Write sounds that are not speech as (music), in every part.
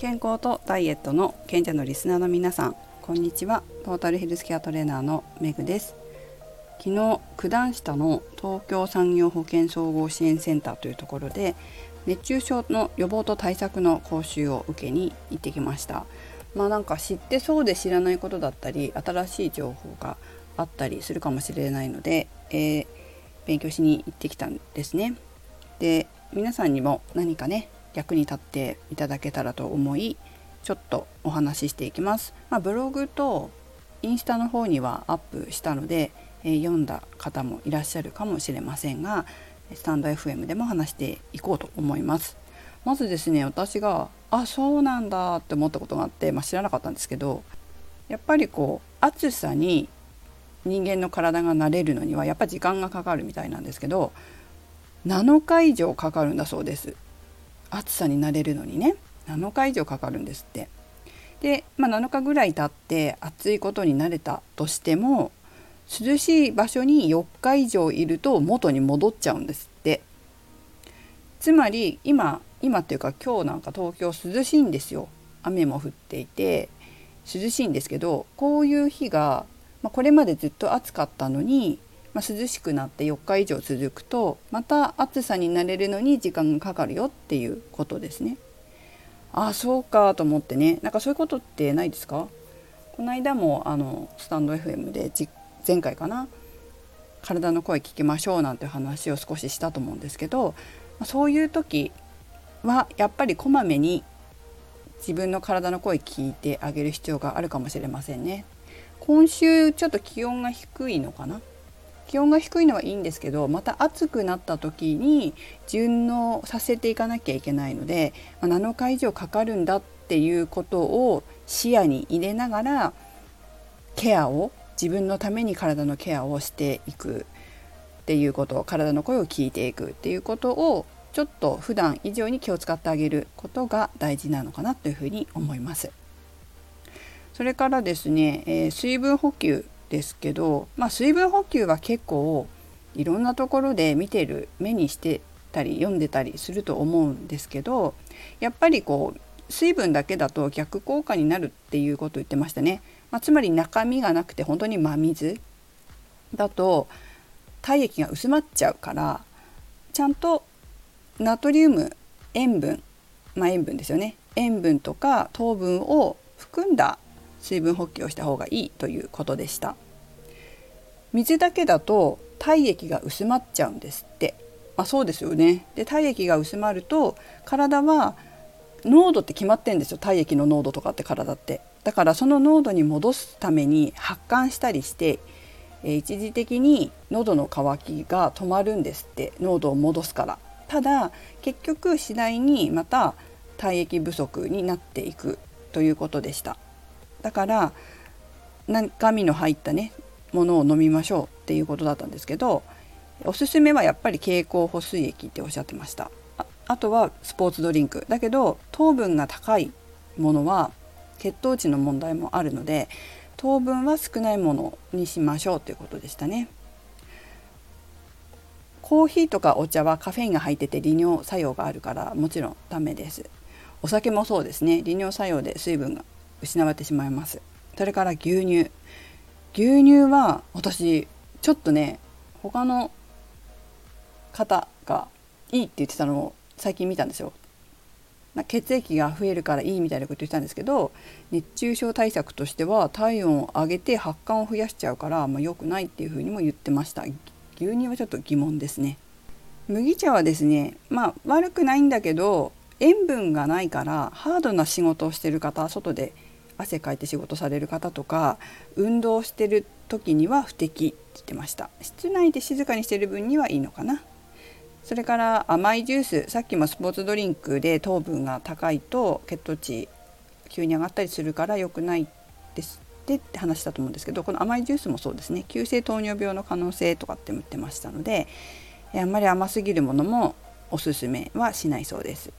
健康とダイエットの賢者のリスナーの皆さんこんにちは。トータルヘルスケアトレーナーのメグです。昨日九段下の東京産業保険総合支援センターというところで熱中症の予防と対策の講習を受けに行ってきました。まあなんか知ってそうで知らないことだったり新しい情報があったりするかもしれないので、えー、勉強しに行ってきたんですね。で皆さんにも何かね役に立っていただけたらと思いちょっとお話ししていきます。まあ、ブログとインスタの方にはアップしたので、えー、読んだ方もいらっしゃるかもしれませんがスタンド FM でも話していこうと思います。まずですね私があそうなんだって思ったことがあって、まあ、知らなかったんですけどやっぱりこう暑さに人間の体が慣れるのにはやっぱ時間がかかるみたいなんですけど7日以上かかるんだそうです暑さに慣れるのにね7日以上かかるんですって。で、まあ、7日ぐらい経って暑いことに慣れたとしても涼しい場所に4日以上いると元に戻っちゃうんですって。つまり今今っていうか今日なんか東京涼しいんですよ。雨も降っていて涼しいんですけどこういう日が、まあ、これまでずっと暑かったのにまあ、涼しくなって4日以上続くとまた暑さに慣れるのに時間がかかるよっていうことですね。ああそうかと思ってねなんかそういうことってないですか？この間もあのスタンド FM で前回かな？体の声聞きましょうなんて話を少ししたと思うんですけどそういう時はやっぱりこまめに自分の体の声聞いてあげる必要があるかもしれませんね。今週ちょっと気温が低いのかな？気温が低いのはいいんですけどまた暑くなった時に順応させていかなきゃいけないので、まあ、7日以上かかるんだっていうことを視野に入れながらケアを自分のために体のケアをしていくっていうこと体の声を聞いていくっていうことをちょっと普段以上に気を使ってあげることが大事なのかなというふうに思います。それからですね、えー、水分補給ですけど、まあ、水分補給は結構いろんなところで見てる目にしてたり読んでたりすると思うんですけどやっぱりこう水分だけだと逆効果になるっていうこと言ってましたね。まあ、つまり中身がなくて本当に真水だと体液が薄まっちゃうからちゃんとナトリウム塩分まあ塩分ですよね塩分とか糖分を含んだ水分補給をした方がいいということでした。水だけだと体液が薄まっちゃうんですって。あそうですよね。で体液が薄まると体は濃度って決まってんですよ。体液の濃度とかって体って。だからその濃度に戻すために発汗したりして一時的に喉の渇きが止まるんですって。濃度を戻すから。ただ結局次第にまた体液不足になっていくということでした。だから中身の入ったねものを飲みましょうっていうことだったんですけどおすすめはやっぱり経口補水液っておっしゃってました。あとはスポーツドリンク。だけど糖分が高いものは血糖値の問題もあるので糖分は少ないものにしましょうということでしたね。コーヒーとかお茶はカフェインが入ってて利尿作用があるからもちろんダメです。お酒もそうですね。利尿作用で水分が失われてしまいます。それから牛乳。牛乳は私ちょっとね他の方がいいって言ってたのを最近見たんですよ。血液が増えるからいいみたいなこと言ってたんですけど熱中症対策としては体温を上げて発汗を増やしちゃうから、まあ、良くないっていうふうにも言ってました。牛乳はちょっと疑問ですね。麦茶はですねまあ悪くないんだけど塩分がないからハードな仕事をしてる方外で汗かいて仕事される方とか運動してる時には不適って言ってました。室内で静かにしてる分にはいいのかな。それから甘いジュースさっきもスポーツドリンクで糖分が高いと血糖値急に上がったりするから良くないですってって話したと思うんですけどこの甘いジュースもそうですね。急性糖尿病の可能性とかって言ってましたのであんまり甘すぎるものもおすすめはしないそうです。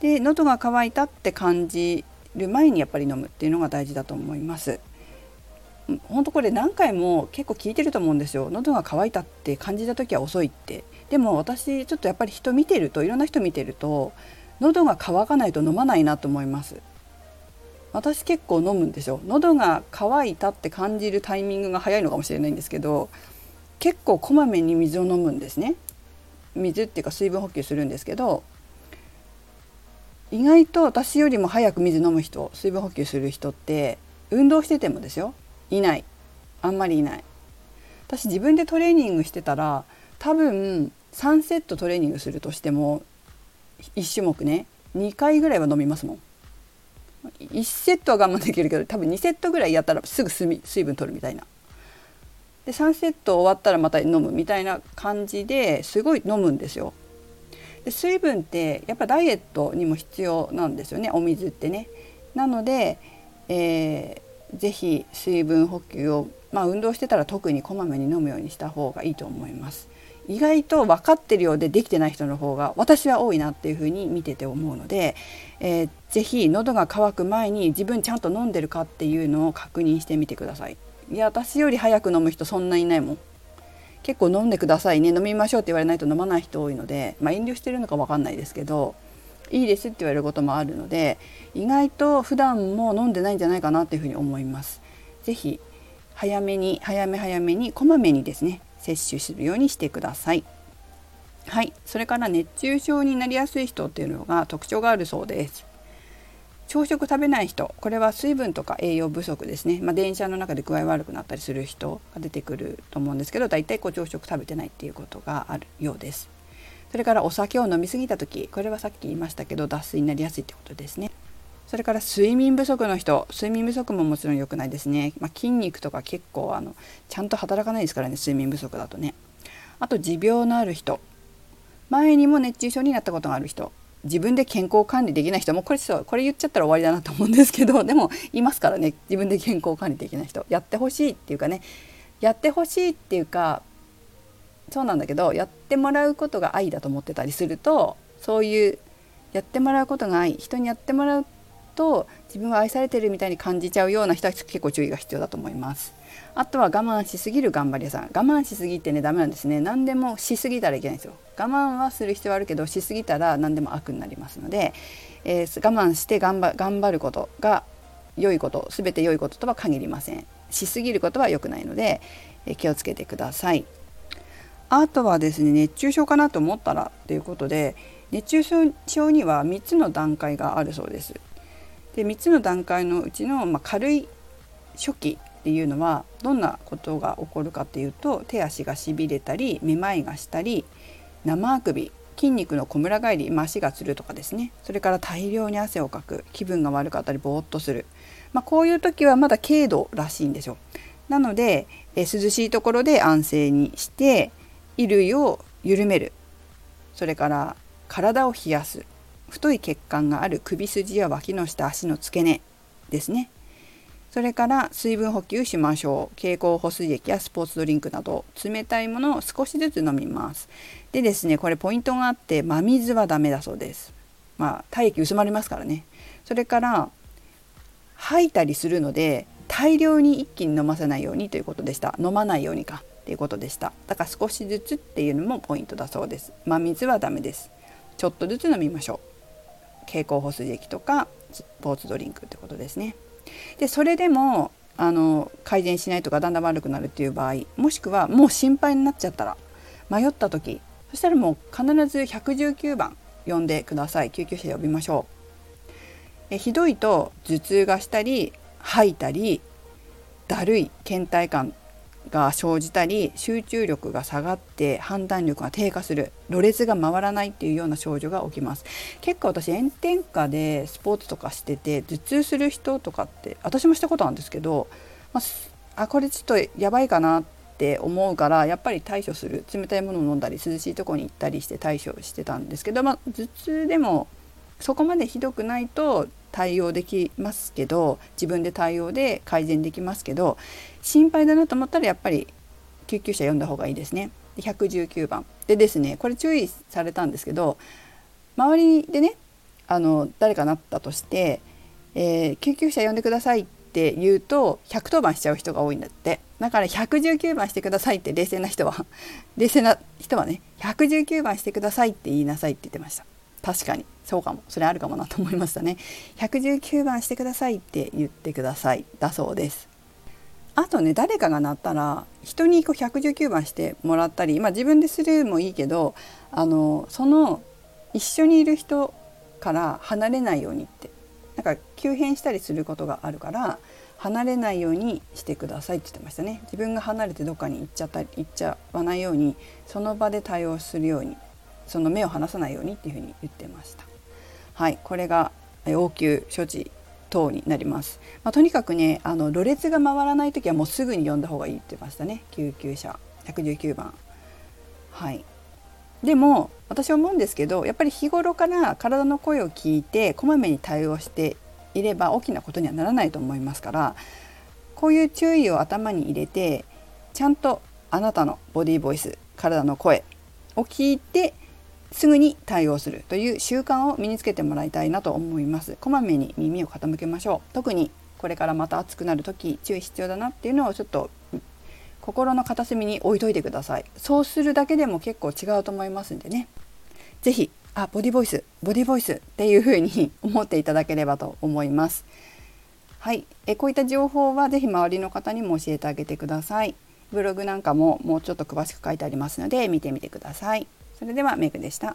で喉が渇いたって感じる前にやっぱり飲むっていうのが大事だと思います。本当これ何回も結構聞いてると思うんですよ。喉が渇いたって感じた時は遅いって。でも私ちょっとやっぱり人見てるといろんな人見てると喉が渇かないと飲まないなと思います。私結構飲むんですよ。喉が渇いたって感じるタイミングが早いのかもしれないんですけど結構こまめに水を飲むんですね。水っていうか水分補給するんですけど意外と私よりも早く水飲む人水分補給する人って運動しててもですよ。いない。あんまりいない。私自分でトレーニングしてたら多分3セットトレーニングするとしても1種目ね2回ぐらいは飲みますもん。1セットは我慢できるけど多分2セットぐらいやったらすぐ水分取るみたいな。で3セット終わったらまた飲むみたいな感じですごい飲むんですよ。で水分ってやっぱダイエットにも必要なんですよねお水ってねなので、えー、ぜひ水分補給をまあ運動してたら特にこまめに飲むようにした方がいいと思います意外と分かってるようでできてない人の方が私は多いなっていうふうに見てて思うので、えー、ぜひ喉が渇く前に自分ちゃんと飲んでるかっていうのを確認してみてください。いや私より早く飲む人そんないないもん。結構飲んでくださいね飲みましょうって言われないと飲まない人多いので、まあ、遠慮してるのか分かんないですけどいいですって言われることもあるので意外と普段も飲んでないんじゃないかなっていうふうに思います。ぜひ早めに早め早めにこまめにですね摂取するようにしてください。はい、それから熱中症になりやすい人っていうのが特徴があるそうです。朝食食べない人これは水分とか栄養不足ですね、まあ、電車の中で具合悪くなったりする人が出てくると思うんですけど大体こう朝食食べてないっていうことがあるようです。それからお酒を飲み過ぎた時これはさっき言いましたけど脱水になりやすいってことですね。それから睡眠不足の人睡眠不足ももちろん良くないですね、まあ、筋肉とか結構あのちゃんと働かないですからね睡眠不足だとね。あと持病のある人。前にも熱中症になったことがある人。自分で健康管理できない人もこれそうこれ言っちゃったら終わりだなと思うんですけど (laughs) でもいますからね自分で健康管理できない人。やってほしいっていうかねやってほしいっていうかそうなんだけどやってもらうことが愛だと思ってたりするとそういうやってもらうことが愛人にやってもらうと自分は愛されてるみたいに感じちゃうような人は結構注意が必要だと思います。あとは我慢しすぎる頑張り屋さん。我慢しすぎってねダメなんですね。何でもしすぎたらいけないんですよ。我慢はする必要はあるけどしすぎたら何でも悪になりますので、えー、我慢して頑張頑張ることが良いこと全て良いこととは限りません。しすぎることは良くないので、えー、気をつけてください。あとはですね熱中症かなと思ったらということで熱中症には3つの段階があるそうです。で3つの段階のうちの、まあ、軽い初期っていうのはどんなことが起こるかっていうと手足がしびれたりめまいがしたり生あくび筋肉のこむら返り、まあ、足がつるとかですね。それから大量に汗をかく気分が悪かったりぼーっとする、まあ、こういう時はまだ軽度らしいんですよ。なのでえ涼しいところで安静にして衣類を緩める。それから体を冷やす。太い血管がある首筋や脇の下足の付け根ですね。それから水分補給しましょう。経口補水液やスポーツドリンクなど冷たいものを少しずつ飲みます。でですねこれポイントがあって真水はダメだそうです。まあ体液薄まりますからね。それから吐いたりするので大量に一気に飲ませないようにということでした。飲まないようにか。っていうことでした。だから少しずつっていうのもポイントだそうです。真水はダメです。ちょっとずつ飲みましょう。経口補水液とかスポーツドリンクってことですね。でそれでもあの改善しないとかだんだん悪くなるっていう場合もしくはもう心配になっちゃったら迷った時そしたらもう必ず119番呼んでください救急車呼びましょうえひどいと頭痛がしたり吐いたりだるい倦怠感が生じたり集中力が下がって判断力が低下するろれが回らないっていうような症状が起きます。結構私炎天下でスポーツとかしてて頭痛する人とかって私もしたことなんですけど、まあ、あこれちょっとやばいかなって思うからやっぱり対処する。冷たいものを飲んだり涼しいとこに行ったりして対処してたんですけど、まあ、頭痛でもそこまでひどくないと対応できますけど自分で対応で改善できますけど心配だなと思ったらやっぱり救急車呼んだ方がいいですね。で119番。でですねこれ注意されたんですけど周りでねあの誰かなったとして、えー、救急車呼んでくださいって言うと110番しちゃう人が多いんだって。だから119番してくださいって冷静な人は (laughs) 冷静な人はね119番してくださいって言いなさいって言ってました。確かに。そうかも。それあるかもなと思いましたね。119番してくださいって言ってくださいだそうです。あとね誰かが鳴ったら人にこう119番してもらったり、まあ、自分でするもいいけどあのその一緒にいる人から離れないようにって。なんか急変したりすることがあるから離れないようにしてくださいって言ってましたね。自分が離れてどっかに行っちゃった行っちゃわないようにその場で対応するようにその目を離さないようにっていうふうに言ってました。はいこれが応急処置等になります、まあ、とにかくねあのろれが回らない時はもうすぐに呼んだ方がいいって言ってましたね。救急車119番。はい。でも私思うんですけどやっぱり日頃から体の声を聞いてこまめに対応していれば大きなことにはならないと思いますからこういう注意を頭に入れてちゃんとあなたのボディーボイス体の声を聞いてすぐに対応するという習慣を身につけてもらいたいなと思います。こまめに耳を傾けましょう。特にこれからまた暑くなる時注意必要だなっていうのをちょっと心の片隅に置いといてください。そうするだけでも結構違うと思いますんでね。是非あボディボイスボディボイスっていう風に思っていただければと思います。はい。えこういった情報は是非周りの方にも教えてあげてください。ブログなんかももうちょっと詳しく書いてありますので見てみてください。それではメグでした。